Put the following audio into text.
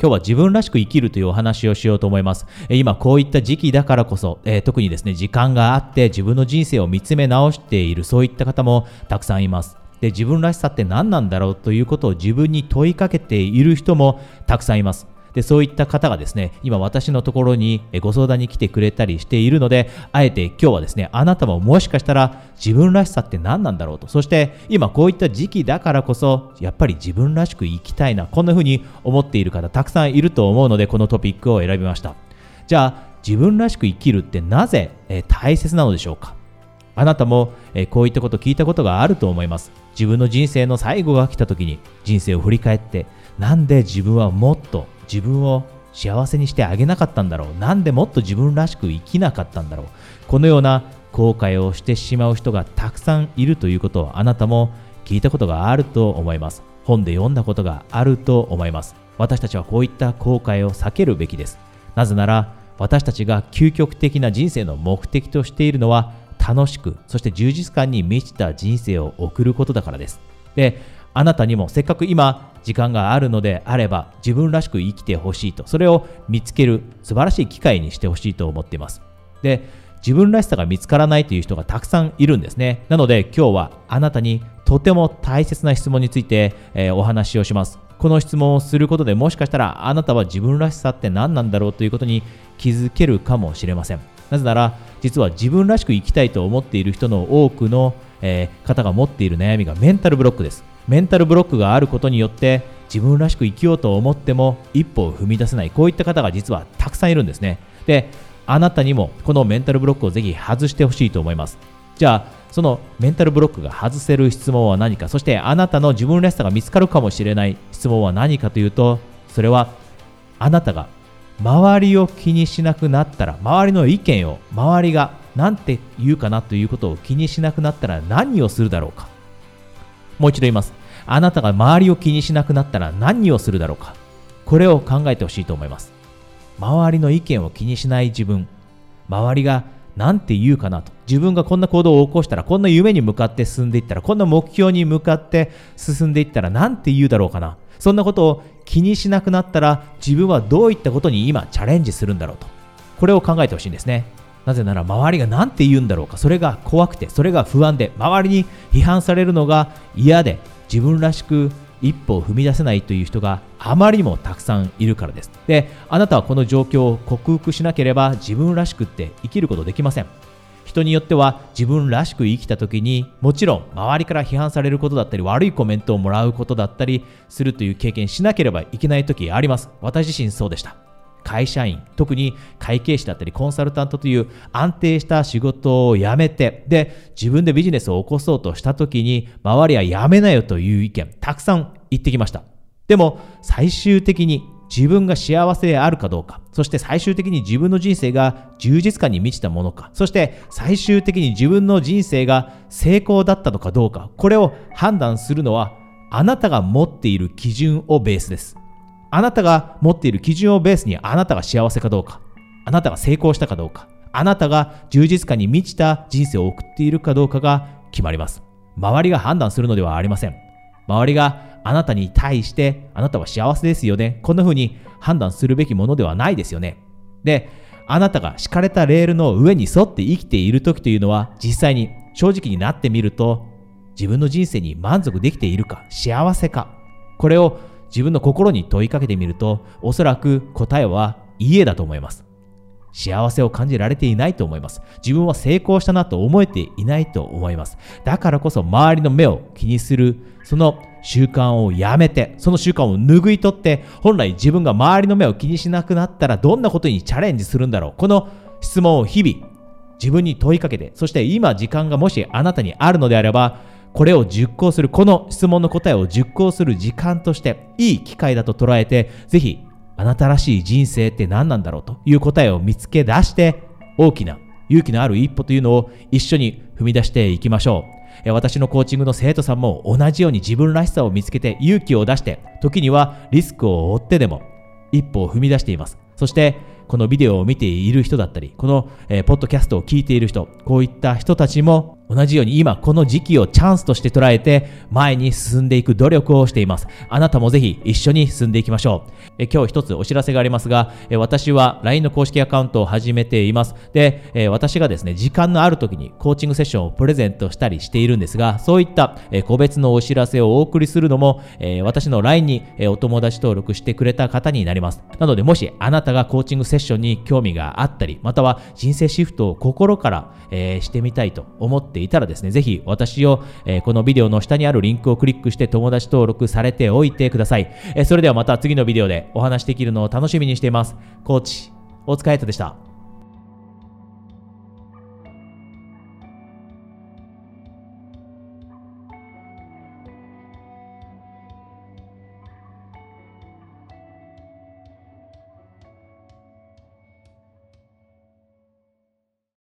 今日は自分らしく生きるというお話をしようと思います。今こういった時期だからこそ、えー、特にですね、時間があって自分の人生を見つめ直しているそういった方もたくさんいます。で、自分らしさって何なんだろうということを自分に問いかけている人もたくさんいます。でそういった方がですね今私のところにご相談に来てくれたりしているのであえて今日はですねあなたももしかしたら自分らしさって何なんだろうと。そして今こういった時期だからこそやっぱり自分らしく生きたいなこんな風に思っている方たくさんいると思うのでこのトピックを選びました。じゃあ自分らしく生きるってなぜ、え大切なのでしょうか。あなたも、えこういったこと聞いたことがあると思います。自分の人生の最後が来た時に人生を振り返ってなんで自分はもっと自分を幸せにしてあげなかったんだろう？なんでもっと自分らしく生きなかったんだろう？このような後悔をしてしまう人がたくさんいるということをあなたも聞いたことがあると思います。本で読んだことがあると思います。私たちはこういった後悔を避けるべきです。なぜなら私たちが究極的な人生の目的としているのは楽しくそして充実感に満ちた人生を送ることだからです。であなたにもせっかく今時間があるのであれば自分らしく生きてほしいとそれを見つける素晴らしい機会にしてほしいと思っています。で自分らしさが見つからないという人がたくさんいるんですね。なので今日はあなたにとても大切な質問について、えー、お話をします。この質問をすることでもしかしたらあなたは自分らしさって何なんだろうということに気づけるかもしれません。なぜなら実は自分らしく生きたいと思っている人の多くの、えー、方が持っている悩みがメンタルブロックです。メンタルブロックがあることによって自分らしく生きようと思っても一歩を踏み出せないこういった方が実はたくさんいるんですね。であなたにもこのメンタルブロックをぜひ外してほしいと思います。じゃあそのメンタルブロックが外せる質問は何かそしてあなたの自分らしさが見つかるかもしれない質問は何かというとそれはあなたが周りを気にしなくなったら周りの意見を周りが何て言うかなということを気にしなくなったら何をするだろうか。もう一度言います。あなたが周りを気にしなくなったら何をするだろうか。これを考えてほしいと思います。周りの意見を気にしない自分。周りが何て言うかなと。自分がこんな行動を起こしたら、こんな夢に向かって進んでいったら、こんな目標に向かって進んでいったら何て言うだろうかな。そんなことを気にしなくなったら、自分はどういったことに今チャレンジするんだろうと。これを考えてほしいんですね。なぜなら周りが何て言うんだろうかそれが怖くてそれが不安で周りに批判されるのが嫌で自分らしく一歩を踏み出せないという人があまりにもたくさんいるからです。であなたはこの状況を克服しなければ自分らしくって生きることできません。人によっては自分らしく生きた時にもちろん周りから批判されることだったり悪いコメントをもらうことだったりするという経験しなければいけない時あります。私自身そうでした。会社員、特に会計士だったりコンサルタントという安定した仕事を辞めて、で、自分でビジネスを起こそうとした時に、周りは辞めなよという意見、たくさん言ってきました。でも、最終的に自分が幸せであるかどうか、そして最終的に自分の人生が充実感に満ちたものか、そして最終的に自分の人生が成功だったのかどうか、これを判断するのは、あなたが持っている基準をベースです。あなたが持っている基準をベースにあなたが幸せかどうか、あなたが成功したかどうか、あなたが充実感に満ちた人生を送っているかどうかが決まります。周りが判断するのではありません。周りがあなたに対してあなたは幸せですよね。こんな風に判断するべきものではないですよね。で、あなたが敷かれたレールの上に沿って生きている時というのは実際に正直になってみると自分の人生に満足できているか幸せかこれを自分の心に問いかけてみると、おそらく答えは家だと思います。幸せを感じられていないと思います。自分は成功したなと思えていないと思います。だからこそ周りの目を気にする、その習慣をやめて、その習慣を拭い取って、本来自分が周りの目を気にしなくなったらどんなことにチャレンジするんだろう。この質問を日々自分に問いかけて、そして今時間がもしあなたにあるのであれば、これを熟考する、この質問の答えを熟考する時間として、いい機会だと捉えて、ぜひ、あなたらしい人生って何なんだろうという答えを見つけ出して、大きな勇気のある一歩というのを一緒に踏み出していきましょう。私のコーチングの生徒さんも同じように自分らしさを見つけて勇気を出して、時にはリスクを負ってでも一歩を踏み出しています。そして、このビデオを見ている人だったり、この、えー、ポッドキャストを聞いている人、こういった人たちも同じように今この時期をチャンスとして捉えて前に進んでいく努力をしています。あなたもぜひ一緒に進んでいきましょう。今日一つお知らせがありますが、私は LINE の公式アカウントを始めています。で、私がですね、時間のある時にコーチングセッションをプレゼントしたりしているんですが、そういった、個別のお知らせをお送りするのも、私の LINE に、お友達登録してくれた方になります。なので、もしあなたがコーチングセッションに興味があったり、または人生シフトを心から、してみたいと思ってていたらですね、ぜひ私を、えこのビデオの下にあるリンクをクリックして友達登録されておいてください。えそれではまた次のビデオでお話できるのを楽しみにしています。コーチ、お疲れ様でした。